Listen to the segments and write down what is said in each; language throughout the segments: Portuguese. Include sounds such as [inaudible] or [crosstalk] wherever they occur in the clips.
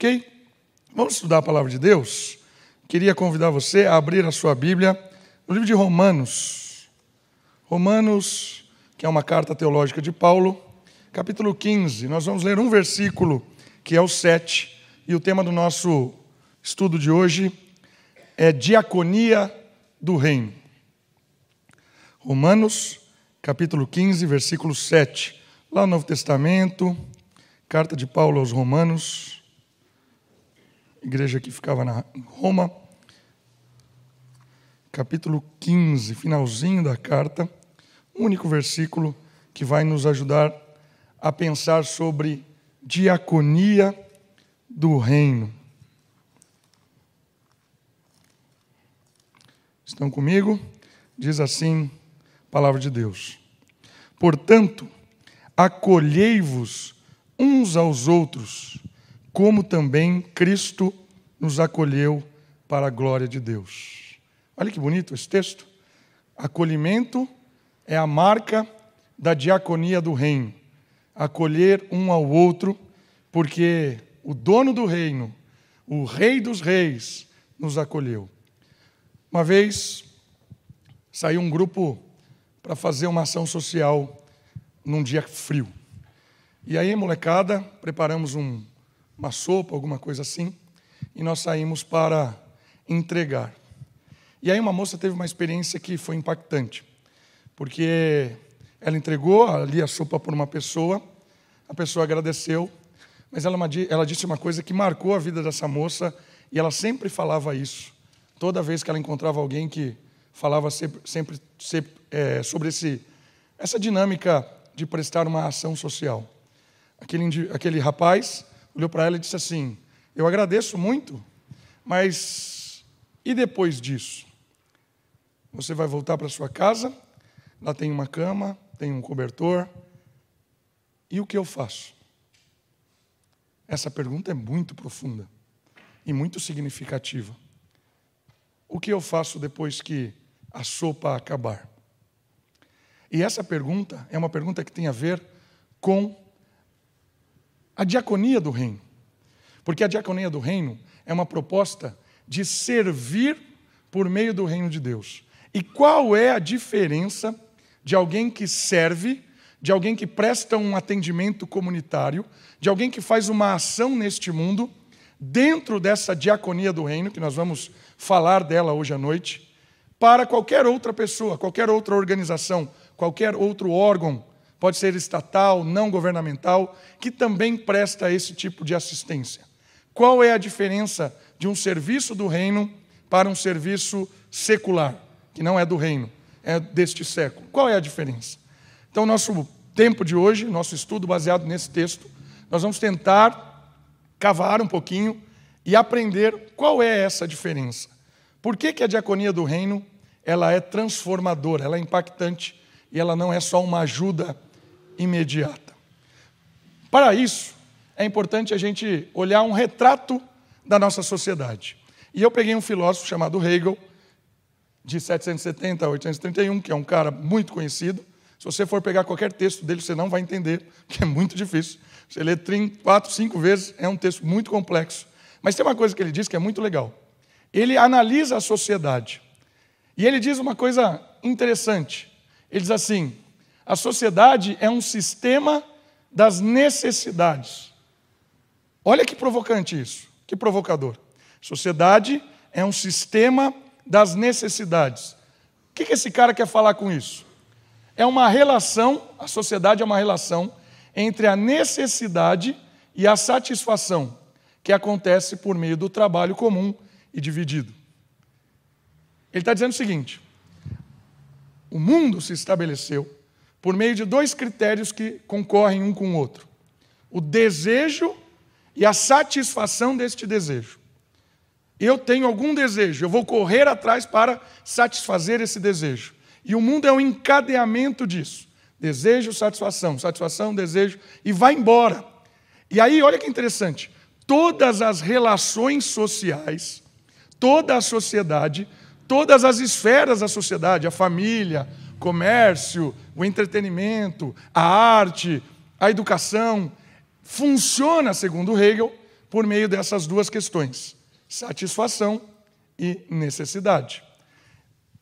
Ok? Vamos estudar a palavra de Deus? Queria convidar você a abrir a sua Bíblia no livro de Romanos. Romanos, que é uma carta teológica de Paulo, capítulo 15. Nós vamos ler um versículo, que é o 7, e o tema do nosso estudo de hoje é diaconia do reino. Romanos, capítulo 15, versículo 7. Lá no Novo Testamento, carta de Paulo aos Romanos, igreja que ficava na Roma, capítulo 15, finalzinho da carta, um único versículo que vai nos ajudar a pensar sobre diaconia do reino. Estão comigo? Diz assim a palavra de Deus. Portanto, acolhei-vos uns aos outros, como também Cristo nos acolheu para a glória de Deus. Olha que bonito esse texto. Acolhimento é a marca da diaconia do reino. Acolher um ao outro, porque o dono do reino, o rei dos reis, nos acolheu. Uma vez saiu um grupo para fazer uma ação social num dia frio. E aí, molecada, preparamos um, uma sopa, alguma coisa assim, e nós saímos para entregar. E aí uma moça teve uma experiência que foi impactante, porque ela entregou ali a sopa para uma pessoa, a pessoa agradeceu, mas ela, ela disse uma coisa que marcou a vida dessa moça, e ela sempre falava isso, toda vez que ela encontrava alguém que falava sempre, sempre, sempre é, sobre esse, essa dinâmica de prestar uma ação social. Aquele, aquele rapaz olhou para ela e disse assim: Eu agradeço muito, mas e depois disso? Você vai voltar para sua casa, lá tem uma cama, tem um cobertor, e o que eu faço? Essa pergunta é muito profunda e muito significativa. O que eu faço depois que a sopa acabar? E essa pergunta é uma pergunta que tem a ver com a diaconia do reino. Porque a diaconia do reino é uma proposta de servir por meio do reino de Deus. E qual é a diferença de alguém que serve, de alguém que presta um atendimento comunitário, de alguém que faz uma ação neste mundo, dentro dessa diaconia do reino, que nós vamos falar dela hoje à noite, para qualquer outra pessoa, qualquer outra organização, qualquer outro órgão, pode ser estatal, não governamental, que também presta esse tipo de assistência. Qual é a diferença de um serviço do reino para um serviço secular, que não é do reino, é deste século? Qual é a diferença? Então, nosso tempo de hoje, nosso estudo baseado nesse texto, nós vamos tentar cavar um pouquinho e aprender qual é essa diferença. Por que, que a diaconia do reino ela é transformadora, ela é impactante e ela não é só uma ajuda imediata. Para isso, é importante a gente olhar um retrato da nossa sociedade. E eu peguei um filósofo chamado Hegel, de 770 a 831, que é um cara muito conhecido. Se você for pegar qualquer texto dele, você não vai entender, [laughs] que é muito difícil. Você lê quatro, cinco vezes, é um texto muito complexo. Mas tem uma coisa que ele diz que é muito legal. Ele analisa a sociedade. E ele diz uma coisa interessante. Ele diz assim: a sociedade é um sistema das necessidades. Olha que provocante isso, que provocador. Sociedade é um sistema das necessidades. O que esse cara quer falar com isso? É uma relação, a sociedade é uma relação entre a necessidade e a satisfação, que acontece por meio do trabalho comum e dividido. Ele está dizendo o seguinte: o mundo se estabeleceu por meio de dois critérios que concorrem um com o outro: o desejo e a satisfação deste desejo. Eu tenho algum desejo, eu vou correr atrás para satisfazer esse desejo. E o mundo é um encadeamento disso: desejo, satisfação, satisfação, desejo, e vai embora. E aí, olha que interessante: todas as relações sociais, toda a sociedade todas as esferas da sociedade, a família, comércio, o entretenimento, a arte, a educação, funciona, segundo Hegel, por meio dessas duas questões: satisfação e necessidade.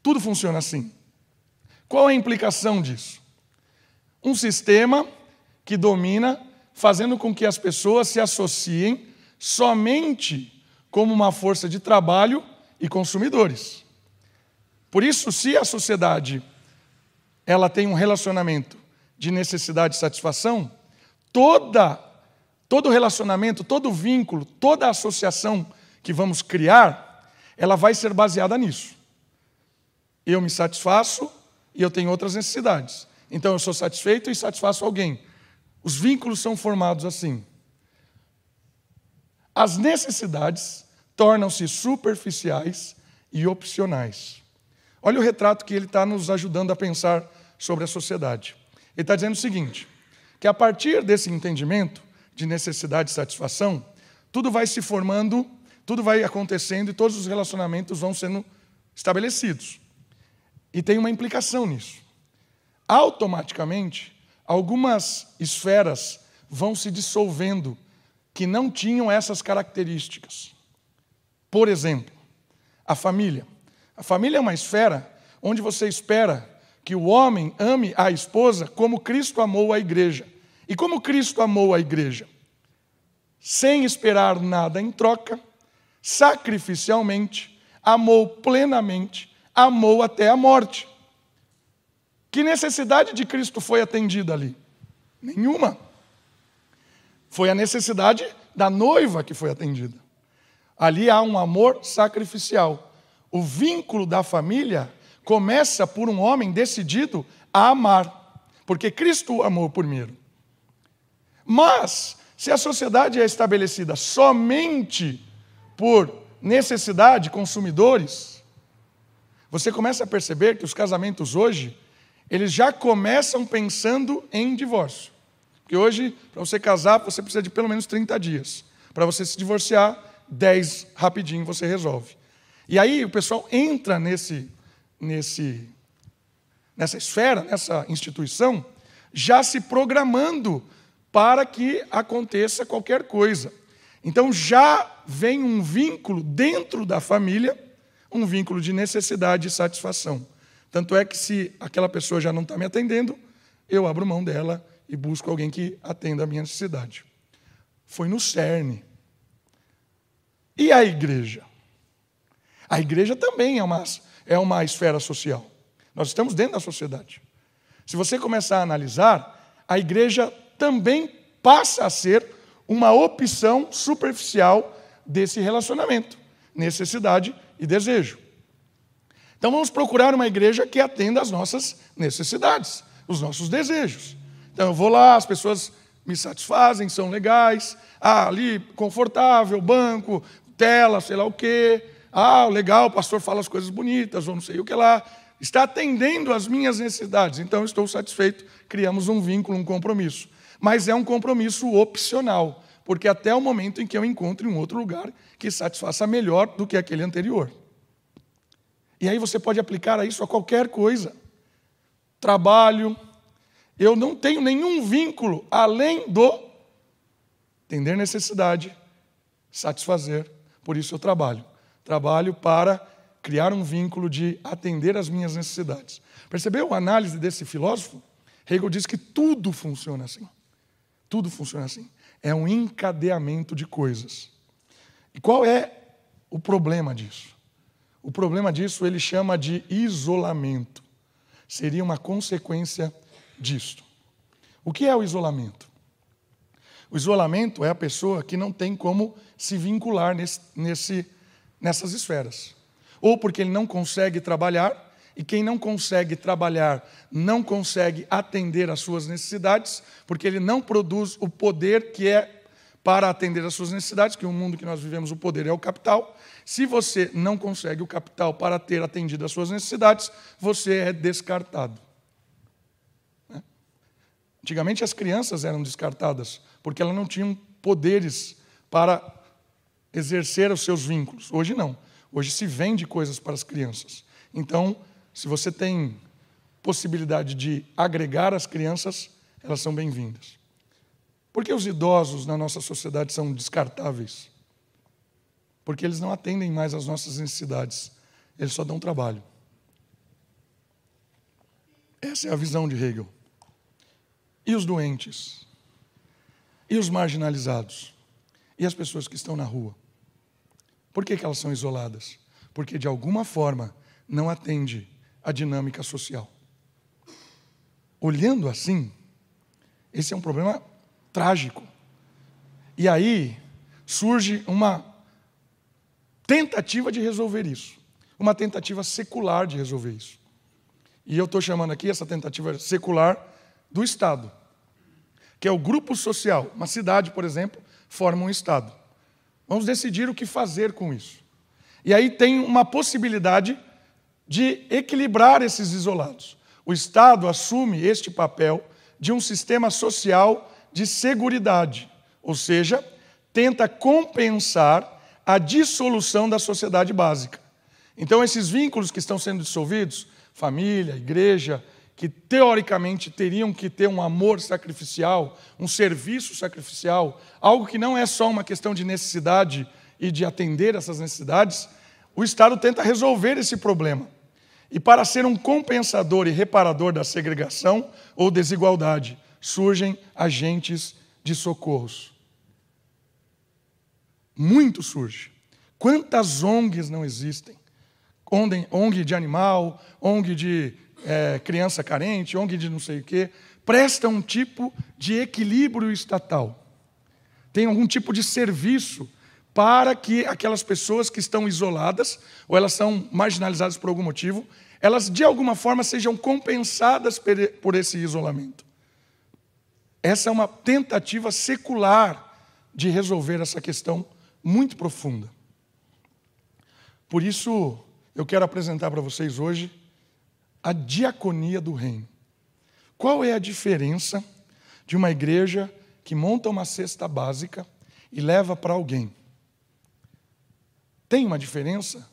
Tudo funciona assim. Qual é a implicação disso? Um sistema que domina, fazendo com que as pessoas se associem somente como uma força de trabalho e consumidores. Por isso, se a sociedade ela tem um relacionamento de necessidade e satisfação, toda todo relacionamento, todo vínculo, toda associação que vamos criar, ela vai ser baseada nisso. Eu me satisfaço e eu tenho outras necessidades. Então eu sou satisfeito e satisfaço alguém. Os vínculos são formados assim. As necessidades tornam-se superficiais e opcionais. Olha o retrato que ele está nos ajudando a pensar sobre a sociedade. Ele está dizendo o seguinte: que a partir desse entendimento de necessidade e satisfação, tudo vai se formando, tudo vai acontecendo e todos os relacionamentos vão sendo estabelecidos. E tem uma implicação nisso. Automaticamente, algumas esferas vão se dissolvendo que não tinham essas características. Por exemplo, a família. A família é uma esfera onde você espera que o homem ame a esposa como Cristo amou a igreja. E como Cristo amou a igreja? Sem esperar nada em troca, sacrificialmente, amou plenamente, amou até a morte. Que necessidade de Cristo foi atendida ali? Nenhuma. Foi a necessidade da noiva que foi atendida. Ali há um amor sacrificial. O vínculo da família começa por um homem decidido a amar, porque Cristo amou primeiro. Mas, se a sociedade é estabelecida somente por necessidade, consumidores, você começa a perceber que os casamentos hoje, eles já começam pensando em divórcio. Porque hoje, para você casar, você precisa de pelo menos 30 dias. Para você se divorciar, 10 rapidinho você resolve. E aí o pessoal entra nesse nesse, nessa esfera, nessa instituição, já se programando para que aconteça qualquer coisa. Então já vem um vínculo dentro da família, um vínculo de necessidade e satisfação. Tanto é que se aquela pessoa já não está me atendendo, eu abro mão dela e busco alguém que atenda a minha necessidade. Foi no cerne. E a igreja? A igreja também é uma é uma esfera social. Nós estamos dentro da sociedade. Se você começar a analisar, a igreja também passa a ser uma opção superficial desse relacionamento, necessidade e desejo. Então vamos procurar uma igreja que atenda às nossas necessidades, os nossos desejos. Então eu vou lá, as pessoas me satisfazem, são legais, ah, ali confortável, banco, tela, sei lá o quê, ah, legal, o pastor fala as coisas bonitas, ou não sei o que lá. Está atendendo às minhas necessidades, então estou satisfeito. Criamos um vínculo, um compromisso. Mas é um compromisso opcional, porque até o momento em que eu encontre um outro lugar que satisfaça melhor do que aquele anterior. E aí você pode aplicar isso a qualquer coisa. Trabalho, eu não tenho nenhum vínculo além do entender necessidade, satisfazer, por isso eu trabalho. Trabalho para criar um vínculo de atender às minhas necessidades. Percebeu a análise desse filósofo? Hegel diz que tudo funciona assim. Tudo funciona assim. É um encadeamento de coisas. E qual é o problema disso? O problema disso ele chama de isolamento. Seria uma consequência disto. O que é o isolamento? O isolamento é a pessoa que não tem como se vincular nesse, nesse nessas esferas. Ou porque ele não consegue trabalhar, e quem não consegue trabalhar não consegue atender às suas necessidades, porque ele não produz o poder que é para atender às suas necessidades, que no mundo que nós vivemos o poder é o capital. Se você não consegue o capital para ter atendido às suas necessidades, você é descartado. Né? Antigamente as crianças eram descartadas, porque elas não tinham poderes para exercer os seus vínculos. Hoje não. Hoje se vende coisas para as crianças. Então, se você tem possibilidade de agregar as crianças, elas são bem-vindas. Por que os idosos na nossa sociedade são descartáveis? Porque eles não atendem mais às nossas necessidades, eles só dão trabalho. Essa é a visão de Hegel. E os doentes? E os marginalizados? E as pessoas que estão na rua? Por que, que elas são isoladas? Porque de alguma forma não atende à dinâmica social. Olhando assim, esse é um problema trágico. E aí surge uma tentativa de resolver isso, uma tentativa secular de resolver isso. E eu estou chamando aqui essa tentativa secular do Estado, que é o grupo social. Uma cidade, por exemplo, forma um Estado. Vamos decidir o que fazer com isso. E aí tem uma possibilidade de equilibrar esses isolados. O Estado assume este papel de um sistema social de seguridade, ou seja, tenta compensar a dissolução da sociedade básica. Então, esses vínculos que estão sendo dissolvidos, família, igreja, que teoricamente teriam que ter um amor sacrificial, um serviço sacrificial, algo que não é só uma questão de necessidade e de atender essas necessidades, o Estado tenta resolver esse problema. E para ser um compensador e reparador da segregação ou desigualdade, surgem agentes de socorros. Muito surge. Quantas ONGs não existem? ONG de animal, ONG de é, criança carente, ONG de não sei o quê, prestam um tipo de equilíbrio estatal. Tem algum tipo de serviço para que aquelas pessoas que estão isoladas, ou elas são marginalizadas por algum motivo, elas de alguma forma sejam compensadas por esse isolamento. Essa é uma tentativa secular de resolver essa questão muito profunda. Por isso, eu quero apresentar para vocês hoje a diaconia do reino. Qual é a diferença de uma igreja que monta uma cesta básica e leva para alguém? Tem uma diferença?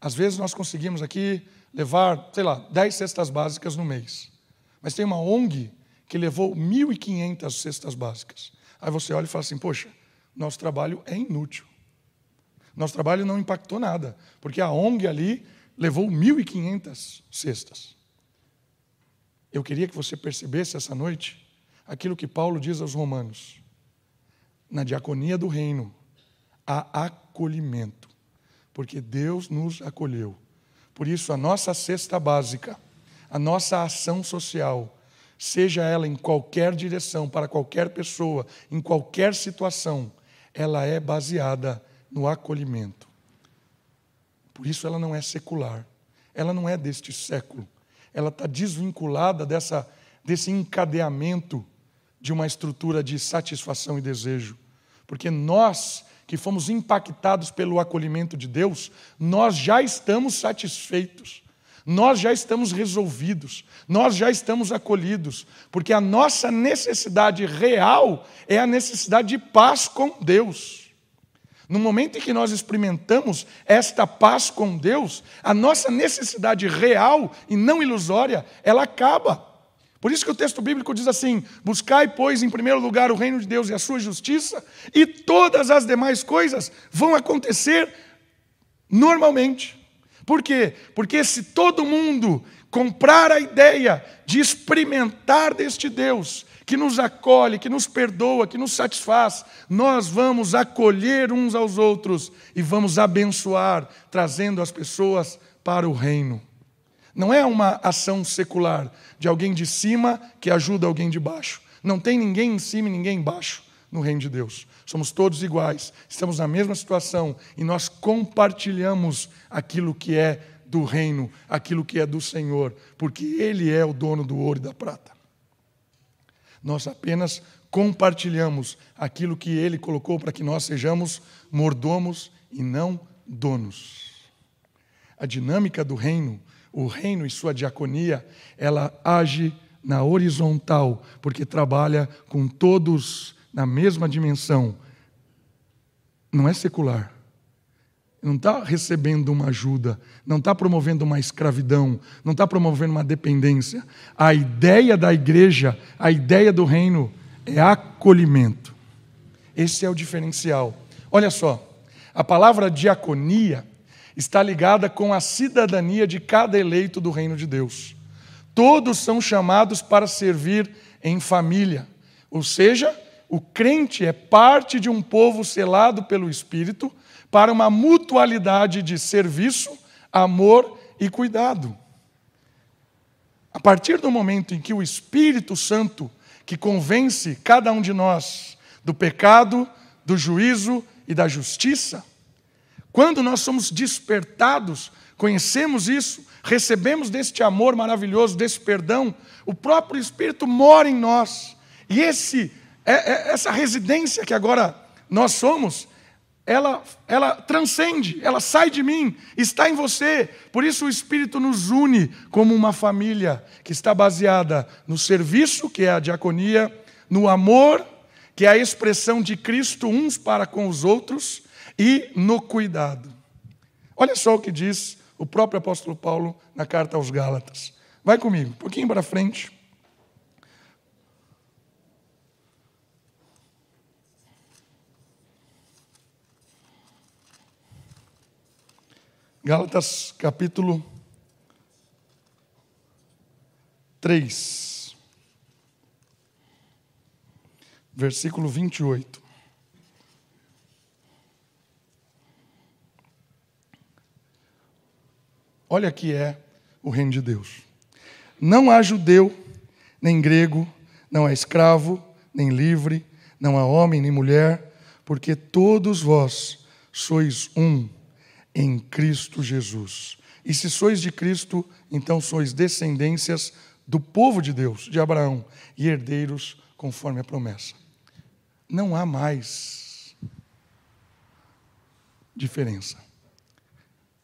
Às vezes nós conseguimos aqui levar, sei lá, 10 cestas básicas no mês. Mas tem uma ONG que levou 1.500 cestas básicas. Aí você olha e fala assim: poxa, nosso trabalho é inútil. Nosso trabalho não impactou nada, porque a ONG ali levou 1.500 cestas. Eu queria que você percebesse essa noite aquilo que Paulo diz aos Romanos. Na diaconia do reino há acolhimento, porque Deus nos acolheu. Por isso, a nossa cesta básica, a nossa ação social, seja ela em qualquer direção, para qualquer pessoa, em qualquer situação, ela é baseada no acolhimento. Por isso ela não é secular, ela não é deste século, ela está desvinculada dessa, desse encadeamento de uma estrutura de satisfação e desejo. Porque nós que fomos impactados pelo acolhimento de Deus, nós já estamos satisfeitos. Nós já estamos resolvidos, nós já estamos acolhidos, porque a nossa necessidade real é a necessidade de paz com Deus. No momento em que nós experimentamos esta paz com Deus, a nossa necessidade real e não ilusória, ela acaba. Por isso que o texto bíblico diz assim: Buscai, pois, em primeiro lugar o reino de Deus e a sua justiça, e todas as demais coisas vão acontecer normalmente. Por quê? Porque se todo mundo comprar a ideia de experimentar deste Deus, que nos acolhe, que nos perdoa, que nos satisfaz, nós vamos acolher uns aos outros e vamos abençoar, trazendo as pessoas para o reino. Não é uma ação secular de alguém de cima que ajuda alguém de baixo. Não tem ninguém em cima e ninguém embaixo no reino de Deus. Somos todos iguais, estamos na mesma situação e nós compartilhamos aquilo que é do reino, aquilo que é do Senhor, porque Ele é o dono do ouro e da prata. Nós apenas compartilhamos aquilo que Ele colocou para que nós sejamos mordomos e não donos. A dinâmica do reino, o reino e sua diaconia, ela age na horizontal, porque trabalha com todos na mesma dimensão, não é secular. Não está recebendo uma ajuda, não está promovendo uma escravidão, não está promovendo uma dependência. A ideia da igreja, a ideia do reino, é acolhimento. Esse é o diferencial. Olha só, a palavra diaconia está ligada com a cidadania de cada eleito do reino de Deus. Todos são chamados para servir em família, ou seja, o crente é parte de um povo selado pelo Espírito para uma mutualidade de serviço, amor e cuidado. A partir do momento em que o Espírito Santo, que convence cada um de nós do pecado, do juízo e da justiça, quando nós somos despertados, conhecemos isso, recebemos deste amor maravilhoso, desse perdão, o próprio Espírito mora em nós. E esse, é, é, essa residência que agora nós somos, ela, ela transcende, ela sai de mim, está em você. Por isso o Espírito nos une como uma família que está baseada no serviço, que é a diaconia, no amor, que é a expressão de Cristo uns para com os outros, e no cuidado. Olha só o que diz o próprio apóstolo Paulo na carta aos Gálatas. Vai comigo, um pouquinho para frente. Gálatas capítulo 3, versículo 28. Olha que é o reino de Deus. Não há judeu, nem grego, não há escravo, nem livre, não há homem, nem mulher, porque todos vós sois um em Cristo Jesus. E se sois de Cristo, então sois descendências do povo de Deus, de Abraão, e herdeiros conforme a promessa. Não há mais diferença.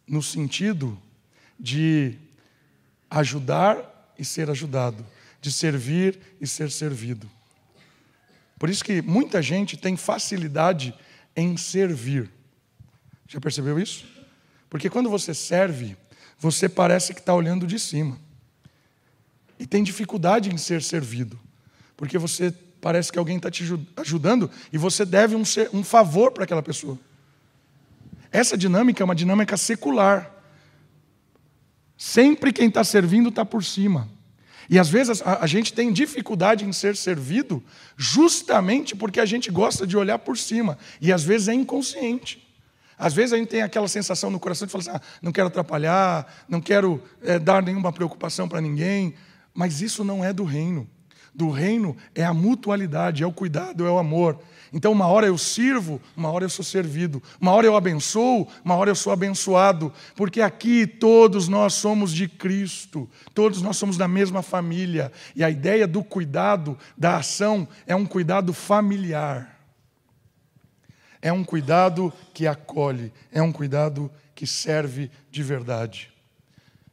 No sentido de ajudar e ser ajudado, de servir e ser servido. Por isso que muita gente tem facilidade em servir. Já percebeu isso? Porque quando você serve, você parece que está olhando de cima. E tem dificuldade em ser servido. Porque você parece que alguém está te ajudando e você deve um, um favor para aquela pessoa. Essa dinâmica é uma dinâmica secular. Sempre quem está servindo está por cima. E às vezes a, a, gente tem dificuldade em ser servido justamente porque a gente gosta de olhar por cima. E às vezes é inconsciente. Às vezes a gente tem aquela sensação no coração de falar assim: ah, não quero atrapalhar, não quero é, dar nenhuma preocupação para ninguém. Mas isso não é do reino. Do reino é a mutualidade, é o cuidado, é o amor. Então, uma hora eu sirvo, uma hora eu sou servido, uma hora eu abençoo, uma hora eu sou abençoado, porque aqui todos nós somos de Cristo, todos nós somos da mesma família, e a ideia do cuidado, da ação, é um cuidado familiar, é um cuidado que acolhe, é um cuidado que serve de verdade.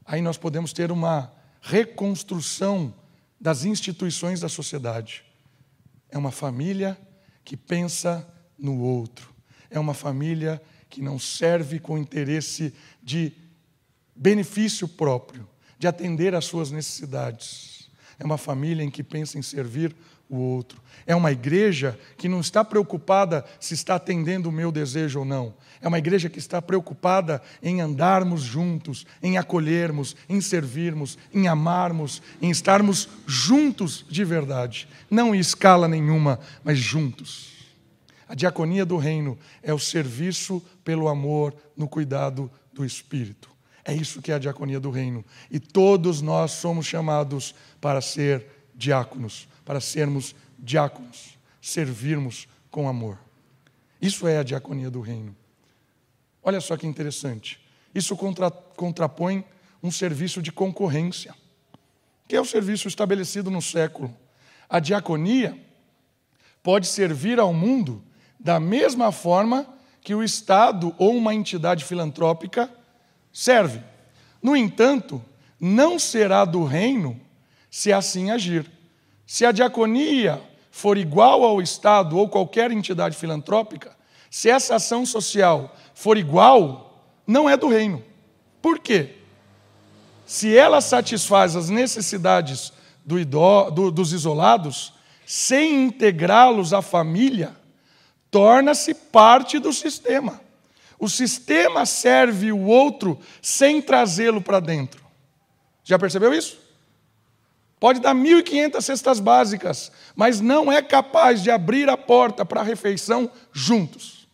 Aí nós podemos ter uma reconstrução das instituições da sociedade. É uma família que pensa no outro. É uma família que não serve com interesse de benefício próprio, de atender às suas necessidades. É uma família em que pensa em servir o outro. É uma igreja que não está preocupada se está atendendo o meu desejo ou não. É uma igreja que está preocupada em andarmos juntos, em acolhermos, em servirmos, em amarmos, em estarmos juntos de verdade. Não em escala nenhuma, mas juntos. A diaconia do reino é o serviço pelo amor no cuidado do Espírito. É isso que é a diaconia do reino. E todos nós somos chamados para ser diáconos para sermos diáconos, servirmos com amor. Isso é a diaconia do reino. Olha só que interessante. Isso contra, contrapõe um serviço de concorrência, que é o serviço estabelecido no século. A diaconia pode servir ao mundo da mesma forma que o Estado ou uma entidade filantrópica serve. No entanto, não será do reino se assim agir. Se a diaconia for igual ao Estado ou qualquer entidade filantrópica, se essa ação social for igual, não é do reino. Por quê? Se ela satisfaz as necessidades do idó, do, dos isolados, sem integrá-los à família, torna-se parte do sistema. O sistema serve o outro sem trazê-lo para dentro. Já percebeu isso? Pode dar 1.500 cestas básicas, mas não é capaz de abrir a porta para a refeição juntos.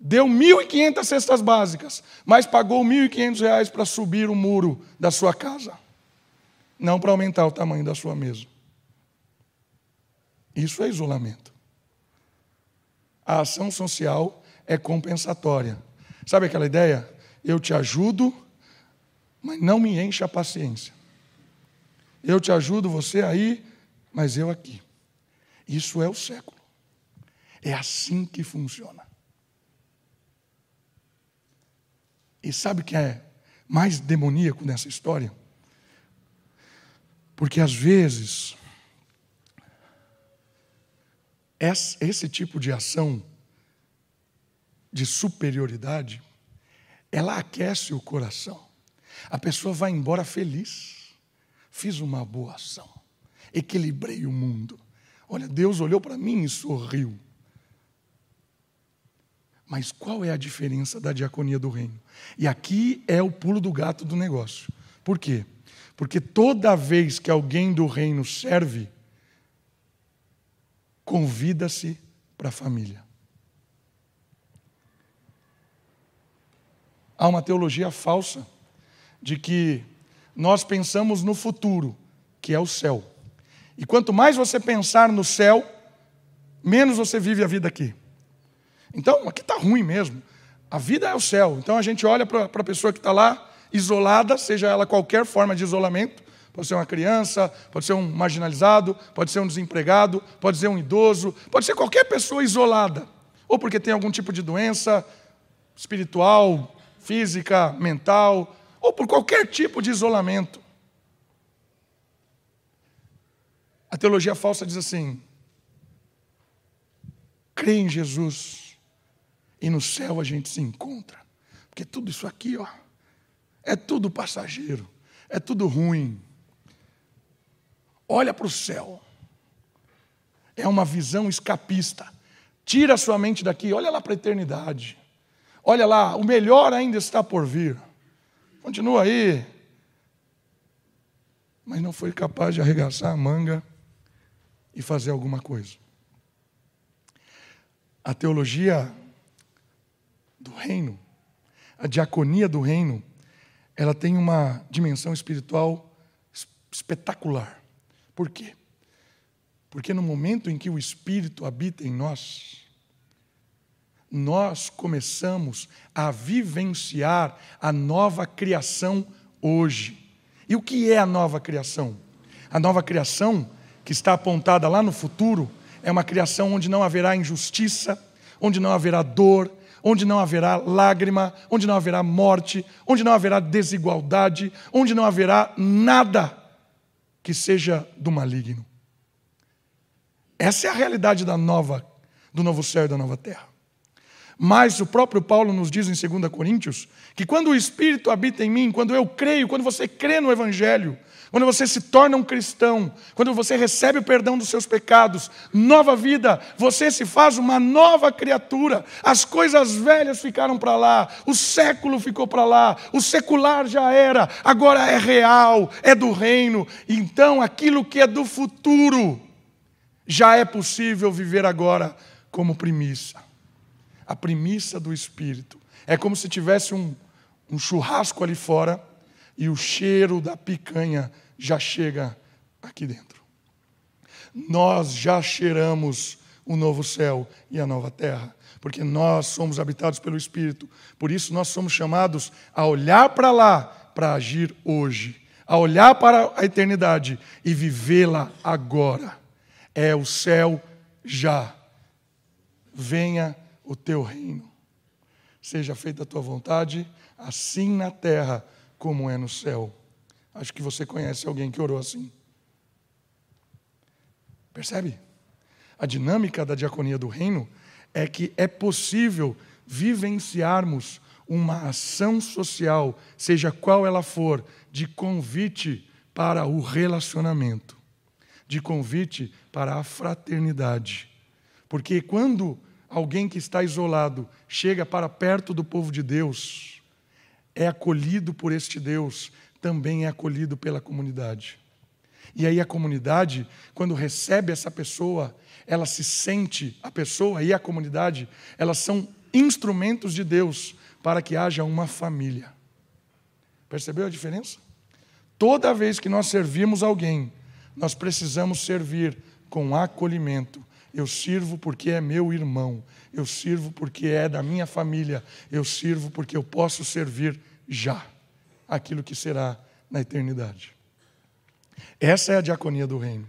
Deu 1.500 cestas básicas, mas pagou 1.500 reais para subir o muro da sua casa, não para aumentar o tamanho da sua mesa. Isso é isolamento. A ação social é compensatória. Sabe aquela ideia? Eu te ajudo, mas não me encha a paciência. Eu te ajudo, você aí, mas eu aqui. Isso é o século. É assim que funciona. E sabe o que é mais demoníaco nessa história? Porque às vezes esse tipo de ação de superioridade, ela aquece o coração. A pessoa vai embora feliz. Fiz uma boa ação. Equilibrei o mundo. Olha, Deus olhou para mim e sorriu. Mas qual é a diferença da diaconia do reino? E aqui é o pulo do gato do negócio. Por quê? Porque toda vez que alguém do reino serve, convida-se para a família. Há uma teologia falsa de que nós pensamos no futuro, que é o céu. E quanto mais você pensar no céu, menos você vive a vida aqui. Então, aqui está ruim mesmo. A vida é o céu. Então a gente olha para a pessoa que está lá, isolada, seja ela qualquer forma de isolamento, pode ser uma criança, pode ser um marginalizado, pode ser um desempregado, pode ser um idoso, pode ser qualquer pessoa isolada, ou porque tem algum tipo de doença espiritual, física, mental, ou por qualquer tipo de isolamento. A teologia falsa diz assim: crê em Jesus e no céu a gente se encontra. Porque tudo isso aqui, ó, é tudo passageiro, é tudo ruim. Olha para o céu. É uma visão escapista. Tira a sua mente daqui, olha lá para a eternidade. Olha lá, o melhor ainda está por vir. Continua aí. Mas não foi capaz de arregaçar a manga e fazer alguma coisa. A teologia do reino, a diaconia do reino, ela tem uma dimensão espiritual espetacular. Por quê? Porque no momento em que o Espírito habita em nós, nós começamos a vivenciar a nova criação hoje. E o que é a nova criação? A nova criação, que está apontada lá no futuro, é uma criação onde não haverá injustiça, onde não haverá dor, onde não haverá lágrima, onde não haverá morte, onde não haverá desigualdade, onde não haverá nada que seja do maligno. Essa é a realidade da nova, do novo céu e da nova terra. Mas o próprio Paulo nos diz em 2 Coríntios que quando o Espírito habita em mim, quando eu creio, quando você crê no Evangelho, quando você se torna um cristão, quando você recebe o perdão dos seus pecados, nova vida, você se faz uma nova criatura. As coisas velhas ficaram para lá, o século ficou para lá, o secular já era, agora é real, é do reino. Então aquilo que é do futuro já é possível viver agora como primícia a primícia do Espírito. É como se tivesse um, um churrasco ali fora e o cheiro da picanha já chega aqui dentro. Nós já cheiramos o novo céu e a nova terra, porque nós somos habitados pelo Espírito. Por isso nós somos chamados a olhar para lá para agir hoje, a olhar para a eternidade e vivê-la agora. É o céu já. Venha o teu reino. Seja feita a tua vontade, assim na terra como é no céu. Acho que você conhece alguém que orou assim. Percebe? A dinâmica da diaconia do reino é que é possível vivenciarmos uma ação social, seja qual ela for, de convite para o relacionamento. de convite para a fraternidade. Porque quando alguém que está isolado chega para perto do povo de Deus, é acolhido por este Deus, também é acolhido pela comunidade. E aí a comunidade, quando recebe essa pessoa, ela se sente, a pessoa e a comunidade, elas são instrumentos de Deus para que haja uma família. Percebeu a diferença? Toda vez que nós servimos alguém, nós precisamos servir com acolhimento. Eu sirvo porque é meu irmão, eu sirvo porque é da minha família, eu sirvo porque eu posso servir já aquilo que será na eternidade. Essa é a diaconia do reino.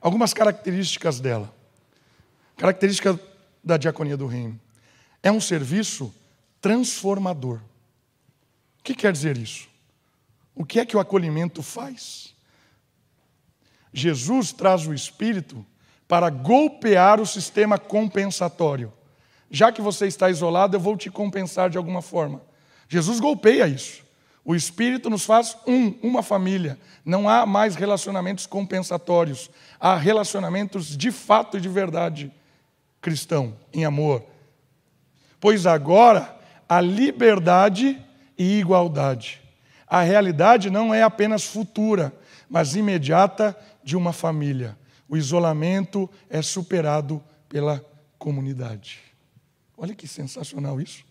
Algumas características dela. Característica da diaconia do reino. É um serviço transformador. O que quer dizer isso? O que é que o acolhimento faz? Jesus traz o Espírito para golpear o sistema compensatório. Já que você está isolado, eu vou te compensar de alguma forma. Jesus golpeia isso. O Espírito nos faz um, uma família. Não há mais relacionamentos compensatórios. Há relacionamentos de fato e de verdade cristão, em amor. Pois agora há liberdade e igualdade. A realidade não é apenas futura, mas imediata de uma família. O isolamento é superado pela comunidade. Olha que sensacional isso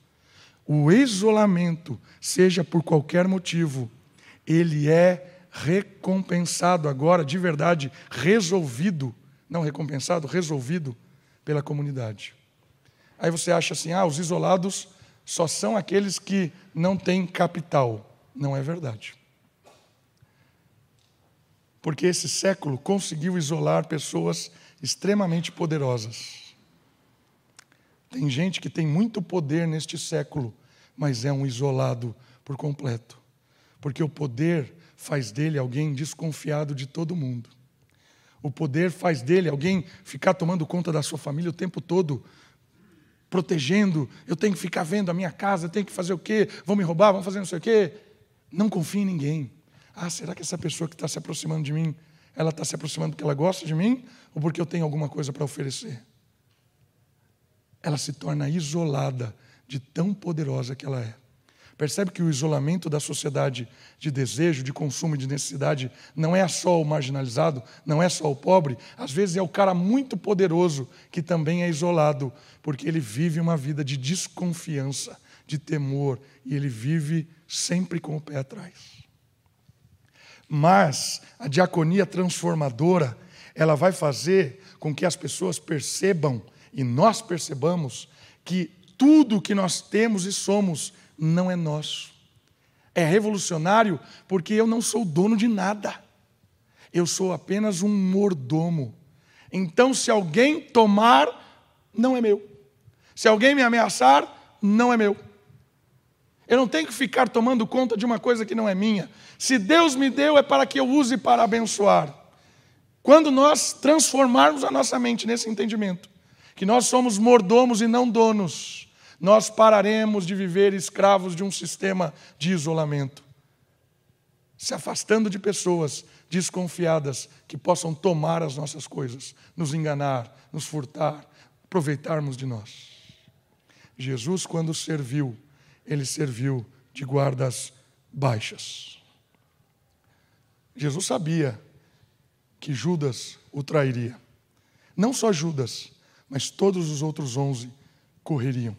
o isolamento, seja por qualquer motivo, ele é recompensado agora, de verdade, resolvido, não recompensado, resolvido pela comunidade. Aí você acha assim: ah, os isolados só são aqueles que não têm capital. Não é verdade. Porque esse século conseguiu isolar pessoas extremamente poderosas. Tem gente que tem muito poder neste século, mas é um isolado por completo. Porque o poder faz dele alguém desconfiado de todo mundo. O poder faz dele alguém ficar tomando conta da sua família o tempo todo, protegendo. Eu tenho que ficar vendo a minha casa, eu tenho que fazer o quê? Vão me roubar, vão fazer não sei o quê. Não confie em ninguém. Ah, será que essa pessoa que está se aproximando de mim, ela está se aproximando porque ela gosta de mim ou porque eu tenho alguma coisa para oferecer? ela se torna isolada de tão poderosa que ela é. Percebe que o isolamento da sociedade de desejo, de consumo e de necessidade não é só o marginalizado, não é só o pobre, às vezes é o cara muito poderoso que também é isolado, porque ele vive uma vida de desconfiança, de temor, e ele vive sempre com o pé atrás. Mas a diaconia transformadora, ela vai fazer com que as pessoas percebam e nós percebamos que tudo que nós temos e somos não é nosso. É revolucionário porque eu não sou dono de nada. Eu sou apenas um mordomo. Então, se alguém tomar, não é meu. Se alguém me ameaçar, não é meu. Eu não tenho que ficar tomando conta de uma coisa que não é minha. Se Deus me deu, é para que eu use para abençoar. Quando nós transformarmos a nossa mente nesse entendimento, que nós somos mordomos e não donos, nós pararemos de viver escravos de um sistema de isolamento, se afastando de pessoas desconfiadas que possam tomar as nossas coisas, nos enganar, nos furtar, aproveitarmos de nós. Jesus, quando serviu, ele serviu de guardas baixas. Jesus sabia que Judas o trairia. Não só Judas, mas todos os outros onze correriam.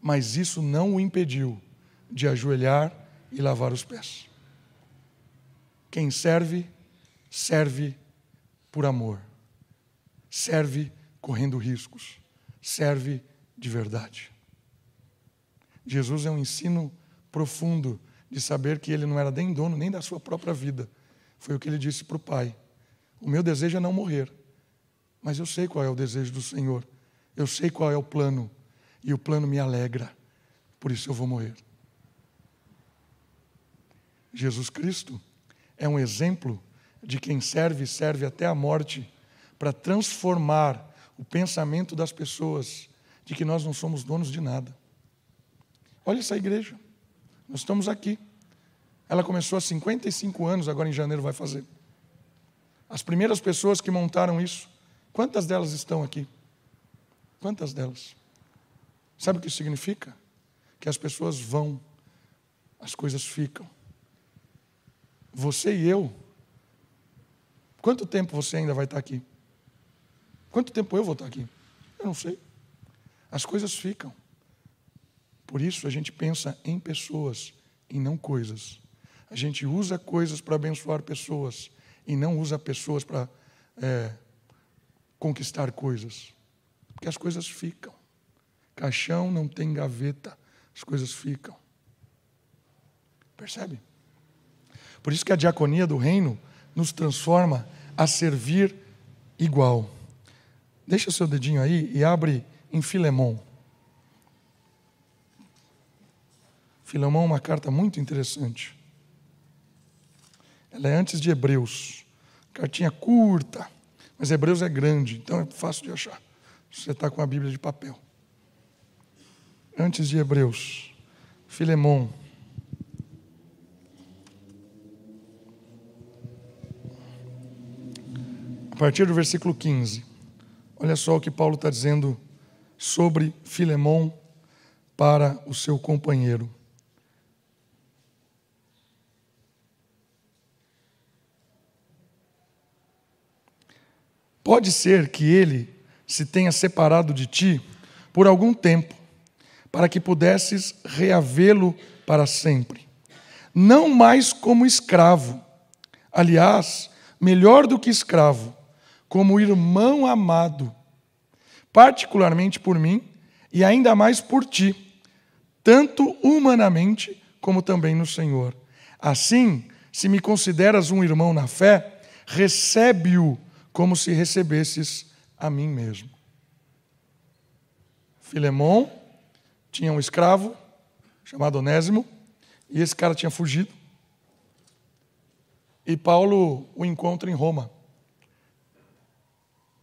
Mas isso não o impediu de ajoelhar e lavar os pés. Quem serve, serve por amor, serve correndo riscos, serve de verdade. Jesus é um ensino profundo de saber que ele não era nem dono nem da sua própria vida. Foi o que ele disse para o Pai: O meu desejo é não morrer mas eu sei qual é o desejo do Senhor. Eu sei qual é o plano. E o plano me alegra. Por isso eu vou morrer. Jesus Cristo é um exemplo de quem serve e serve até a morte para transformar o pensamento das pessoas de que nós não somos donos de nada. Olha essa igreja. Nós estamos aqui. Ela começou há 55 anos, agora em janeiro vai fazer. As primeiras pessoas que montaram isso, quantas delas estão aqui? Quantas delas? Sabe o que significa? Que as pessoas vão, as coisas ficam. Você e eu, quanto tempo você ainda vai estar aqui? Quanto tempo eu vou estar aqui? Eu não sei. As coisas ficam. Por isso a gente pensa em pessoas e não coisas. A gente usa coisas para abençoar pessoas e não usa pessoas para é, conquistar coisas. Porque as coisas ficam. Caixão não tem gaveta, as coisas ficam. Percebe? Por isso que a diaconia do reino nos transforma a servir igual. Deixa seu dedinho aí e abre em Filemão. Filemão é uma carta muito interessante. Ela é antes de Hebreus. Cartinha curta, mas Hebreus é grande, então é fácil de achar. Você está com a Bíblia de papel. Antes de Hebreus, Filemão. A partir do versículo 15. Olha só o que Paulo está dizendo sobre Filemão para o seu companheiro. Pode ser que ele se tenha separado de ti por algum tempo, para que pudesses reavê-lo para sempre. Não mais como escravo, aliás, melhor do que escravo, como irmão amado, particularmente por mim e ainda mais por ti, tanto humanamente como também no Senhor. Assim, se me consideras um irmão na fé, recebe-o como se recebesses a mim mesmo. Filemão tinha um escravo chamado Onésimo, e esse cara tinha fugido. E Paulo o encontra em Roma.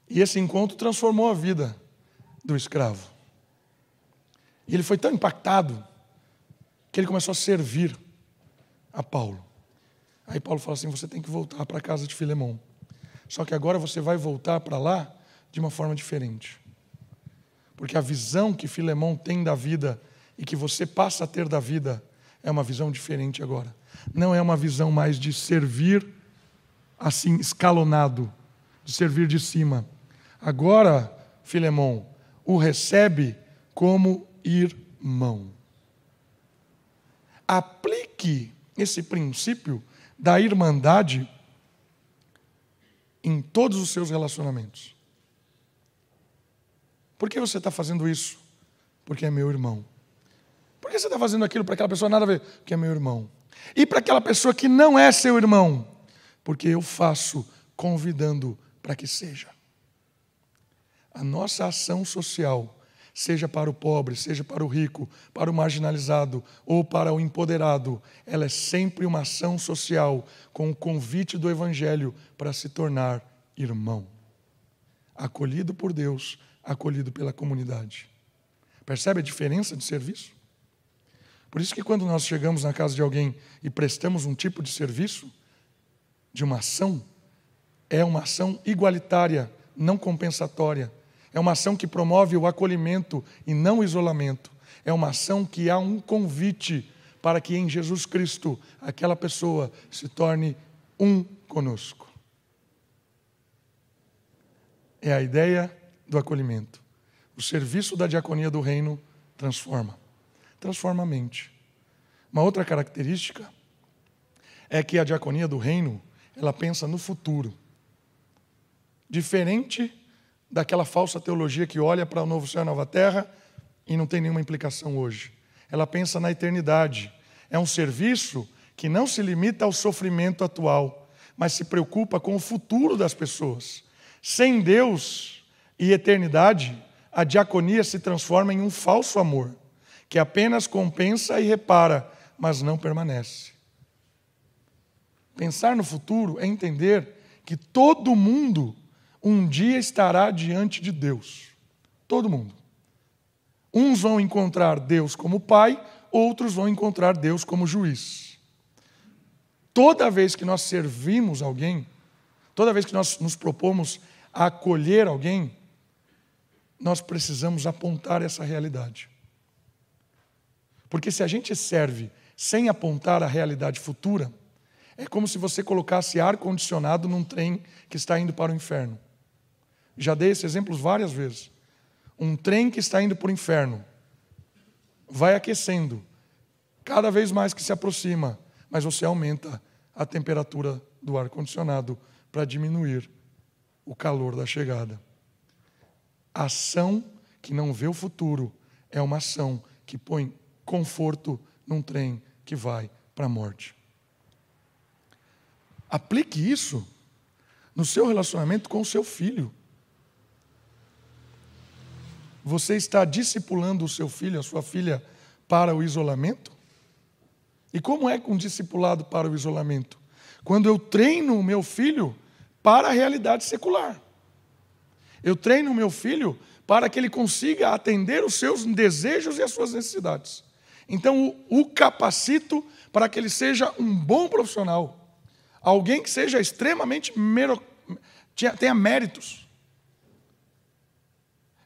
E esse encontro transformou a vida do escravo. E ele foi tão impactado que ele começou a servir a Paulo. Aí Paulo fala assim: você tem que voltar para a casa de Filemão. Só que agora você vai voltar para lá de uma forma diferente. Porque a visão que Filemão tem da vida e que você passa a ter da vida é uma visão diferente agora. Não é uma visão mais de servir assim escalonado, de servir de cima. Agora, Filemão, o recebe como irmão. Aplique esse princípio da irmandade em todos os seus relacionamentos. Por que você está fazendo isso? Porque é meu irmão. Por que você está fazendo aquilo para aquela pessoa nada a ver? Porque é meu irmão. E para aquela pessoa que não é seu irmão? Porque eu faço convidando para que seja. A nossa ação social, seja para o pobre, seja para o rico, para o marginalizado ou para o empoderado, ela é sempre uma ação social com o convite do Evangelho para se tornar irmão, acolhido por Deus, acolhido pela comunidade. Percebe a diferença de serviço? Por isso que quando nós chegamos na casa de alguém e prestamos um tipo de serviço, de uma ação, é uma ação igualitária, não compensatória. É uma ação que promove o acolhimento e não o isolamento. É uma ação que há um convite para que em Jesus Cristo aquela pessoa se torne um conosco. É a ideia do acolhimento. O serviço da diaconia do reino transforma. Transforma a mente. Uma outra característica é que a diaconia do reino, ela pensa no futuro. Diferente daquela falsa teologia que olha para o novo céu e a nova terra e não tem nenhuma implicação hoje. Ela pensa na eternidade. É um serviço que não se limita ao sofrimento atual, mas se preocupa com o futuro das pessoas. Sem Deus e eternidade, a diaconia se transforma em um falso amor, que apenas compensa e repara, mas não permanece. Pensar no futuro é entender que todo mundo um dia estará diante de Deus. Todo mundo. Uns vão encontrar Deus como Pai, outros vão encontrar Deus como juiz. Toda vez que nós servimos alguém, Toda vez que nós nos propomos a acolher alguém, nós precisamos apontar essa realidade. Porque se a gente serve sem apontar a realidade futura, é como se você colocasse ar-condicionado num trem que está indo para o inferno. Já dei esse exemplo várias vezes. Um trem que está indo para o inferno vai aquecendo, cada vez mais que se aproxima, mas você aumenta a temperatura do ar-condicionado para diminuir o calor da chegada. A ação que não vê o futuro é uma ação que põe conforto num trem que vai para a morte. Aplique isso no seu relacionamento com o seu filho. Você está discipulando o seu filho, a sua filha, para o isolamento? E como é um discipulado para o isolamento? Quando eu treino o meu filho para a realidade secular. Eu treino o meu filho para que ele consiga atender os seus desejos e as suas necessidades. Então, o, capacito para que ele seja um bom profissional, alguém que seja extremamente mero, tenha méritos.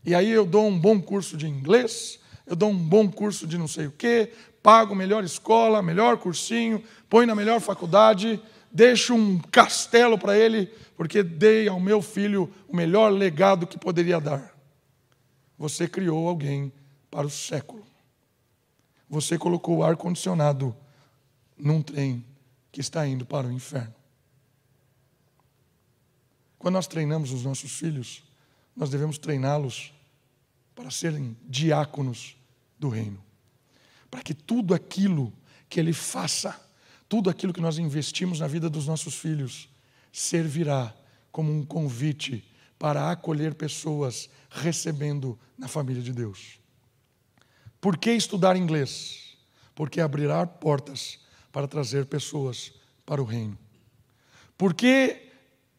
E aí eu dou um bom curso de inglês, eu dou um bom curso de não sei o quê, pago melhor escola, melhor cursinho, põe na melhor faculdade, deixo um castelo para ele, porque dei ao meu filho o melhor legado que poderia dar. Você criou alguém para o século. Você colocou o ar-condicionado num trem que está indo para o inferno. Quando nós treinamos os nossos filhos, nós devemos treiná-los para serem diáconos do reino. Para que tudo aquilo que ele faça, tudo aquilo que nós investimos na vida dos nossos filhos, servirá como um convite para acolher pessoas recebendo na família de Deus. Por que estudar inglês? Porque abrirá portas para trazer pessoas para o reino. Por que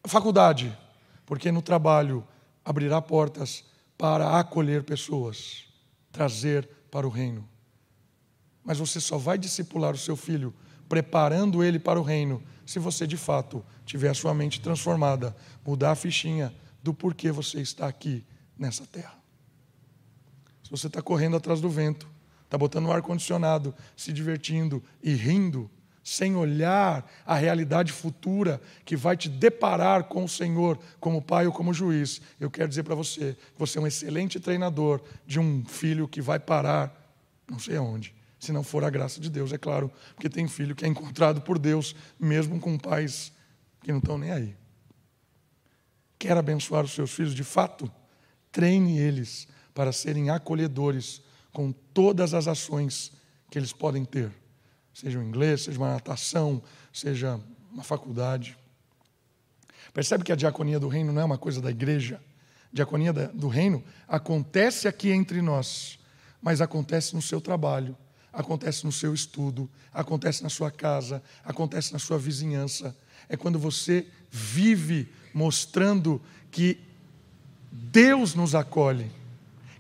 faculdade? Porque no trabalho abrirá portas para acolher pessoas, trazer para o reino. Mas você só vai discipular o seu filho preparando ele para o reino se você de fato tiver a sua mente transformada, mudar a fichinha do porquê você está aqui nessa terra. Se você está correndo atrás do vento, está botando o ar-condicionado, se divertindo e rindo, sem olhar a realidade futura que vai te deparar com o Senhor como pai ou como juiz, eu quero dizer para você que você é um excelente treinador de um filho que vai parar não sei aonde, se não for a graça de Deus, é claro, porque tem filho que é encontrado por Deus, mesmo com pais que não estão nem aí. Quer abençoar os seus filhos de fato? Treine eles para serem acolhedores com todas as ações que eles podem ter seja um inglês, seja uma natação, seja uma faculdade. Percebe que a diaconia do reino não é uma coisa da igreja. A diaconia do reino acontece aqui entre nós, mas acontece no seu trabalho, acontece no seu estudo, acontece na sua casa, acontece na sua vizinhança. É quando você vive mostrando que Deus nos acolhe,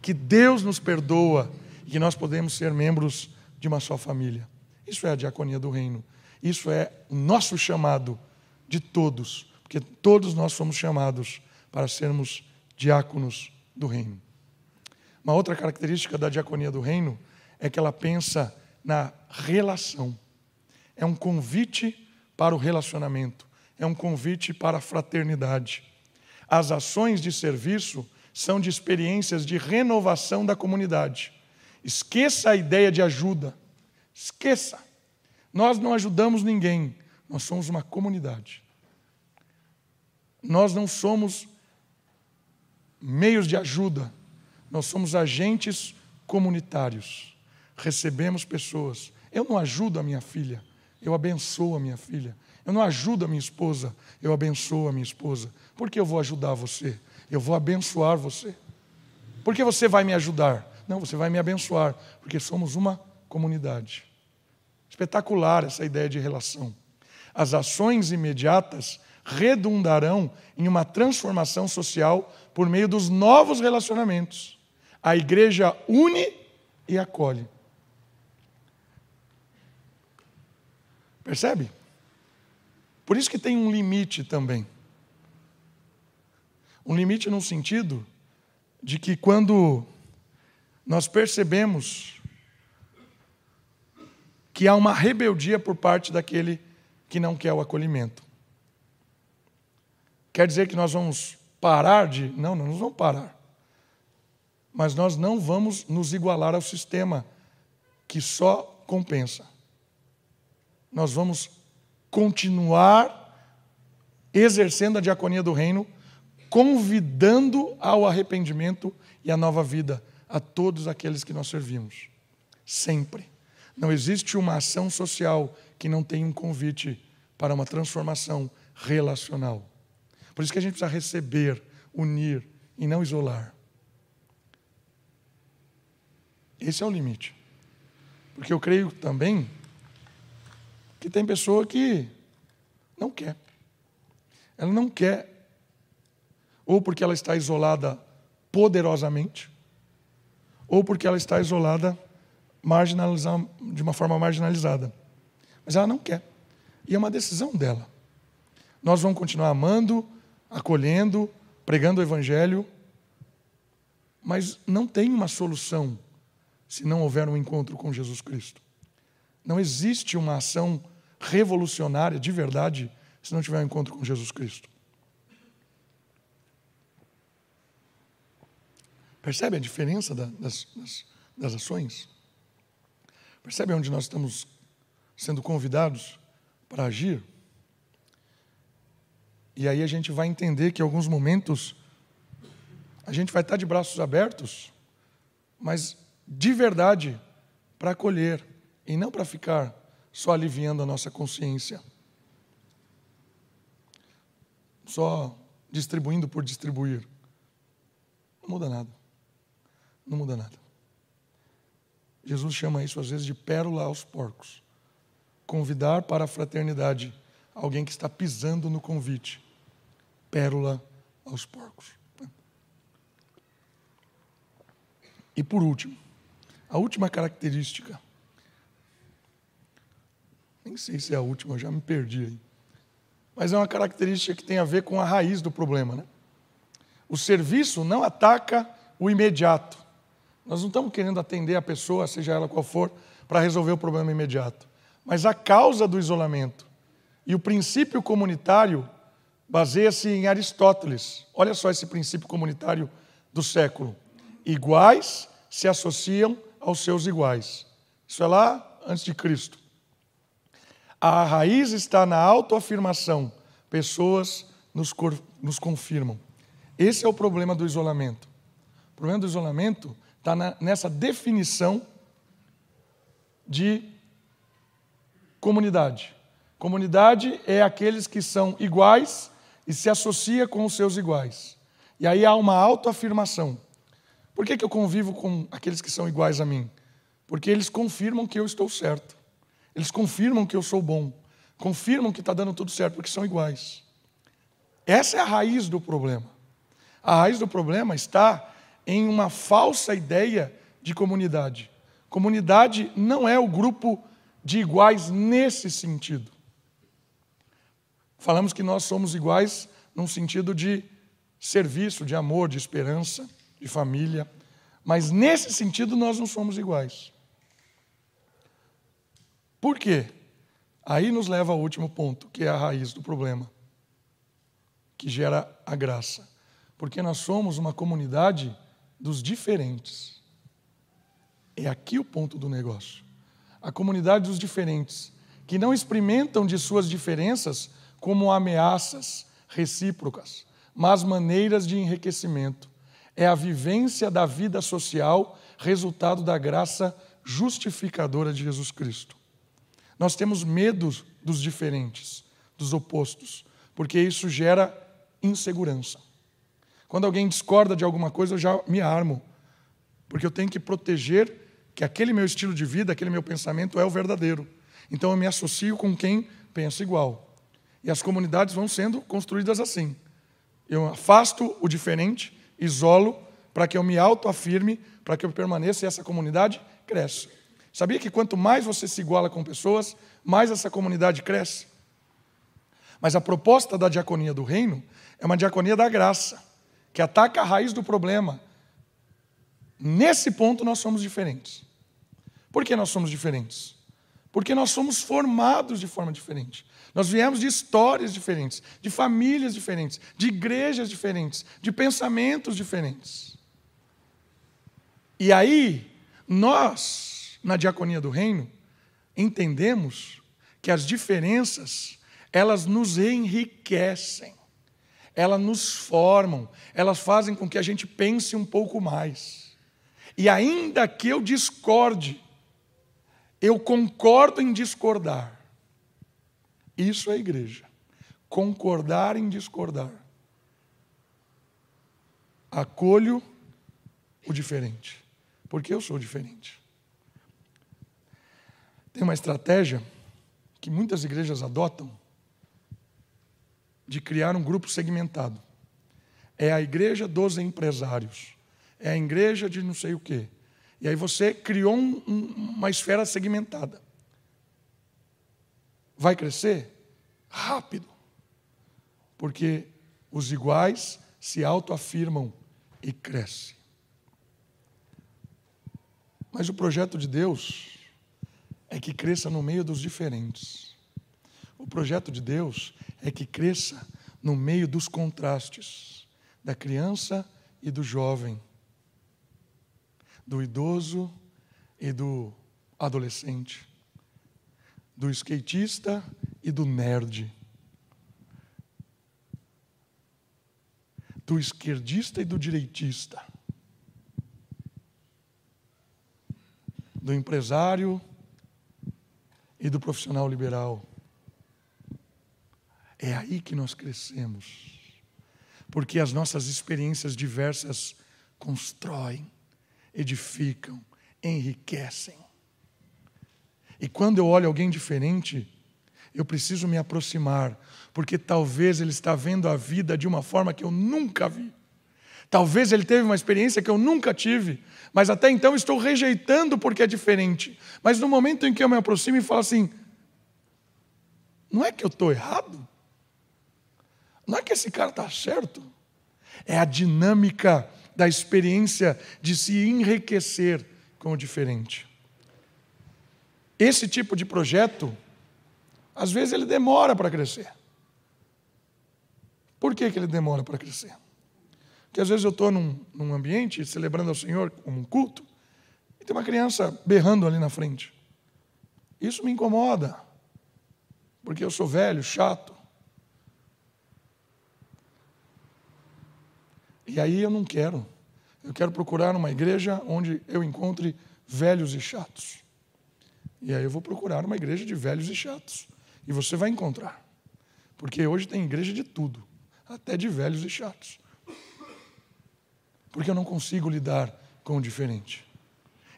que Deus nos perdoa e que nós podemos ser membros de uma só família. Isso é a diaconia do reino. Isso é o nosso chamado de todos, porque todos nós somos chamados para sermos diáconos do reino. Uma outra característica da diaconia do reino é que ela pensa na relação. É um convite para o relacionamento, é um convite para a fraternidade. As ações de serviço são de experiências de renovação da comunidade. Esqueça a ideia de ajuda. Esqueça. Nós não ajudamos ninguém, nós somos uma comunidade. Nós não somos meios de ajuda, nós somos agentes comunitários. Recebemos pessoas. Eu não ajudo a minha filha, eu abençoo a minha filha. Eu não ajudo a minha esposa, eu abençoo a minha esposa. Por que eu vou ajudar você? Eu vou abençoar você. Por que você vai me ajudar? Não, você vai me abençoar, porque somos uma comunidade. Espetacular essa ideia de relação. As ações imediatas redundarão em uma transformação social por meio dos novos relacionamentos. A igreja une e acolhe. Percebe? Por isso que tem um limite também. Um limite no sentido de que quando nós percebemos que há uma rebeldia por parte daquele que não quer o acolhimento. Quer dizer que nós vamos parar de. Não, não nos vamos parar. Mas nós não vamos nos igualar ao sistema que só compensa. Nós vamos continuar exercendo a diaconia do reino, convidando ao arrependimento e à nova vida a todos aqueles que nós servimos. Sempre. Não existe uma ação social que não tenha um convite para uma transformação relacional. Por isso que a gente precisa receber, unir e não isolar. Esse é o limite. Porque eu creio também que tem pessoa que não quer. Ela não quer, ou porque ela está isolada poderosamente, ou porque ela está isolada de uma forma marginalizada. Mas ela não quer. E é uma decisão dela. Nós vamos continuar amando, acolhendo, pregando o Evangelho, mas não tem uma solução se não houver um encontro com Jesus Cristo. Não existe uma ação revolucionária de verdade se não tiver um encontro com Jesus Cristo. Percebe a diferença das, das, das ações? Percebe onde nós estamos sendo convidados para agir? E aí a gente vai entender que em alguns momentos a gente vai estar de braços abertos, mas de verdade para acolher e não para ficar só aliviando a nossa consciência. Só distribuindo por distribuir. Não muda nada. Não muda nada. Jesus chama isso às vezes de pérola aos porcos. Convidar para a fraternidade alguém que está pisando no convite. Pérola aos porcos. E por último, a última característica. Nem sei se é a última, já me perdi aí. Mas é uma característica que tem a ver com a raiz do problema. Né? O serviço não ataca o imediato. Nós não estamos querendo atender a pessoa, seja ela qual for, para resolver o problema imediato. Mas a causa do isolamento e o princípio comunitário baseia-se em Aristóteles. Olha só esse princípio comunitário do século. Iguais se associam aos seus iguais. Isso é lá antes de Cristo. A raiz está na autoafirmação. Pessoas nos, nos confirmam. Esse é o problema do isolamento. O problema do isolamento está nessa definição de comunidade. Comunidade é aqueles que são iguais e se associa com os seus iguais. E aí há uma autoafirmação. Por que, que eu convivo com aqueles que são iguais a mim? Porque eles confirmam que eu estou certo. Eles confirmam que eu sou bom. Confirmam que está dando tudo certo, porque são iguais. Essa é a raiz do problema. A raiz do problema está em uma falsa ideia de comunidade. Comunidade não é o grupo de iguais nesse sentido. Falamos que nós somos iguais num sentido de serviço, de amor, de esperança de família, mas nesse sentido nós não somos iguais. Por quê? Aí nos leva ao último ponto, que é a raiz do problema, que gera a graça. Porque nós somos uma comunidade dos diferentes. É aqui o ponto do negócio. A comunidade dos diferentes, que não experimentam de suas diferenças como ameaças recíprocas, mas maneiras de enriquecimento é a vivência da vida social, resultado da graça justificadora de Jesus Cristo. Nós temos medo dos diferentes, dos opostos, porque isso gera insegurança. Quando alguém discorda de alguma coisa, eu já me armo, porque eu tenho que proteger que aquele meu estilo de vida, aquele meu pensamento é o verdadeiro. Então eu me associo com quem pensa igual. E as comunidades vão sendo construídas assim. Eu afasto o diferente isolo para que eu me autoafirme, para que eu permaneça e essa comunidade cresce. Sabia que quanto mais você se iguala com pessoas, mais essa comunidade cresce? Mas a proposta da diaconia do reino é uma diaconia da graça. Que ataca a raiz do problema, nesse ponto nós somos diferentes. Por que nós somos diferentes? Porque nós somos formados de forma diferente. Nós viemos de histórias diferentes, de famílias diferentes, de igrejas diferentes, de pensamentos diferentes. E aí, nós, na diaconia do reino, entendemos que as diferenças, elas nos enriquecem, elas nos formam, elas fazem com que a gente pense um pouco mais. E ainda que eu discorde, eu concordo em discordar. Isso é igreja. Concordar em discordar. Acolho o diferente, porque eu sou diferente. Tem uma estratégia que muitas igrejas adotam de criar um grupo segmentado. É a igreja dos empresários. É a igreja de não sei o quê. E aí você criou um, um, uma esfera segmentada. Vai crescer? Rápido. Porque os iguais se autoafirmam e crescem. Mas o projeto de Deus é que cresça no meio dos diferentes. O projeto de Deus é que cresça no meio dos contrastes da criança e do jovem, do idoso e do adolescente, do skatista e do nerd, do esquerdista e do direitista, do empresário e do profissional liberal. É aí que nós crescemos, porque as nossas experiências diversas constroem edificam, enriquecem. E quando eu olho alguém diferente, eu preciso me aproximar, porque talvez ele está vendo a vida de uma forma que eu nunca vi. Talvez ele teve uma experiência que eu nunca tive, mas até então estou rejeitando porque é diferente. Mas no momento em que eu me aproximo e falo assim: não é que eu estou errado? Não é que esse cara está certo? É a dinâmica da experiência de se enriquecer com o diferente. Esse tipo de projeto, às vezes ele demora para crescer. Por que, que ele demora para crescer? Porque às vezes eu estou num, num ambiente celebrando ao Senhor como um culto, e tem uma criança berrando ali na frente. Isso me incomoda, porque eu sou velho, chato. E aí eu não quero. Eu quero procurar uma igreja onde eu encontre velhos e chatos. E aí eu vou procurar uma igreja de velhos e chatos. E você vai encontrar. Porque hoje tem igreja de tudo, até de velhos e chatos. Porque eu não consigo lidar com o diferente.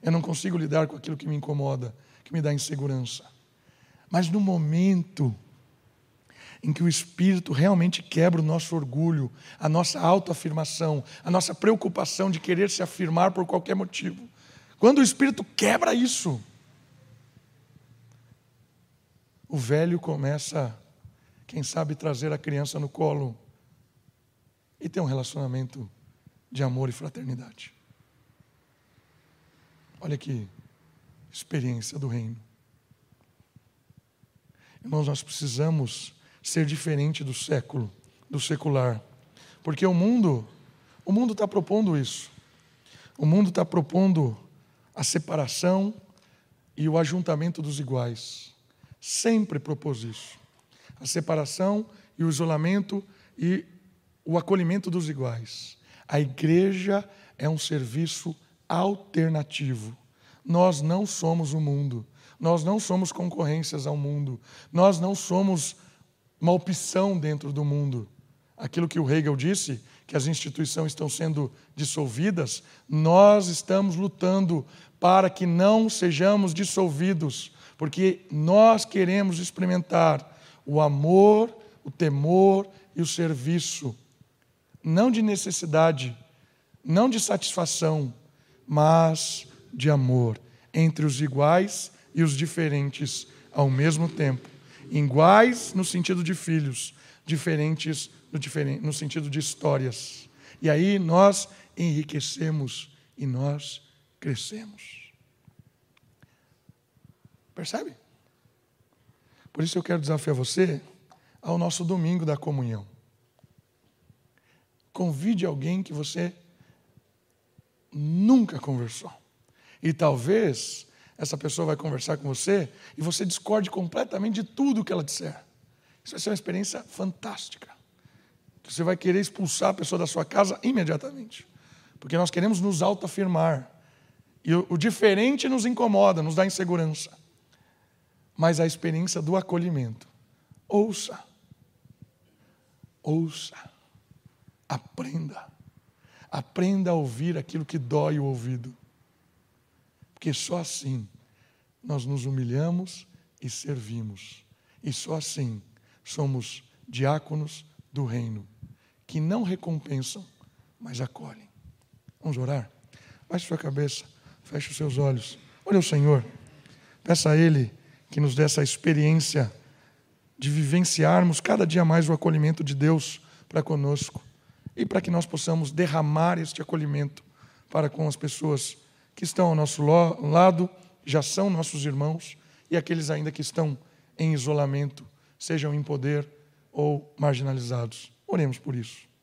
Eu não consigo lidar com aquilo que me incomoda, que me dá insegurança. Mas no momento em que o Espírito realmente quebra o nosso orgulho, a nossa autoafirmação, a nossa preocupação de querer se afirmar por qualquer motivo. Quando o Espírito quebra isso, o velho começa, quem sabe, trazer a criança no colo e ter um relacionamento de amor e fraternidade. Olha que experiência do reino. Irmãos, nós precisamos ser diferente do século, do secular. Porque o mundo, o mundo está propondo isso. O mundo está propondo a separação e o ajuntamento dos iguais. Sempre propôs isso. A separação e o isolamento e o acolhimento dos iguais. A igreja é um serviço alternativo. Nós não somos o mundo. Nós não somos concorrências ao mundo. Nós não somos uma opção dentro do mundo. Aquilo que o Hegel disse, que as instituições estão sendo dissolvidas, nós estamos lutando para que não sejamos dissolvidos, porque nós queremos experimentar o amor, o temor e o serviço, não de necessidade, não de satisfação, mas de amor, entre os iguais e os diferentes ao mesmo tempo iguais no sentido de filhos, diferentes no, diferente, no sentido de histórias. E aí nós enriquecemos e nós crescemos. Percebe? Por isso eu quero desafiar você ao nosso domingo da comunhão. Convide alguém que você nunca conversou. E talvez essa pessoa vai conversar com você e você discorde completamente de tudo que ela disser. Isso vai ser uma experiência fantástica. Você vai querer expulsar a pessoa da sua casa imediatamente. Porque nós queremos nos autoafirmar. E o, o diferente nos incomoda, nos dá insegurança. Mas a experiência do acolhimento. Ouça. Ouça. Aprenda. Aprenda a ouvir aquilo que dói o ouvido. Porque só assim nós nos humilhamos e servimos. E só assim somos diáconos do reino, que não recompensam, mas acolhem. Vamos orar? Baixe sua cabeça, feche os seus olhos. Olha o Senhor. Peça a Ele que nos dê essa experiência de vivenciarmos cada dia mais o acolhimento de Deus para conosco e para que nós possamos derramar este acolhimento para com as pessoas que estão ao nosso lado, já são nossos irmãos, e aqueles ainda que estão em isolamento, sejam em poder ou marginalizados. Oremos por isso.